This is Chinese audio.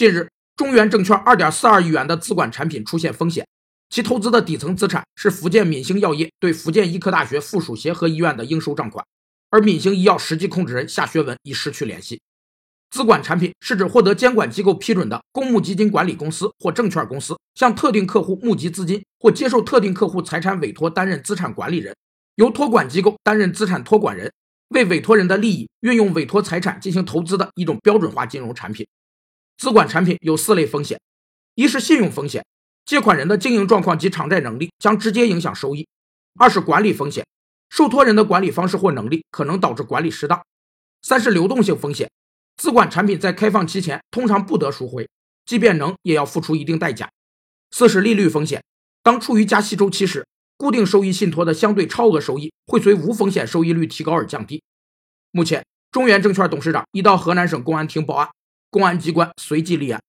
近日，中原证券二点四二亿元的资管产品出现风险，其投资的底层资产是福建闽星药业对福建医科大学附属协和医院的应收账款，而闽星医药实际控制人夏学文已失去联系。资管产品是指获得监管机构批准的公募基金管理公司或证券公司，向特定客户募集资金或接受特定客户财产委托担任资产管理人，由托管机构担任资产托管人，为委托人的利益运用委托财产进行投资的一种标准化金融产品。资管产品有四类风险：一是信用风险，借款人的经营状况及偿债能力将直接影响收益；二是管理风险，受托人的管理方式或能力可能导致管理失当；三是流动性风险。资管产品在开放期前通常不得赎回，即便能，也要付出一定代价。四是利率风险，当处于加息周期时，固定收益信托的相对超额收益会随无风险收益率提高而降低。目前，中原证券董事长已到河南省公安厅报案，公安机关随即立案。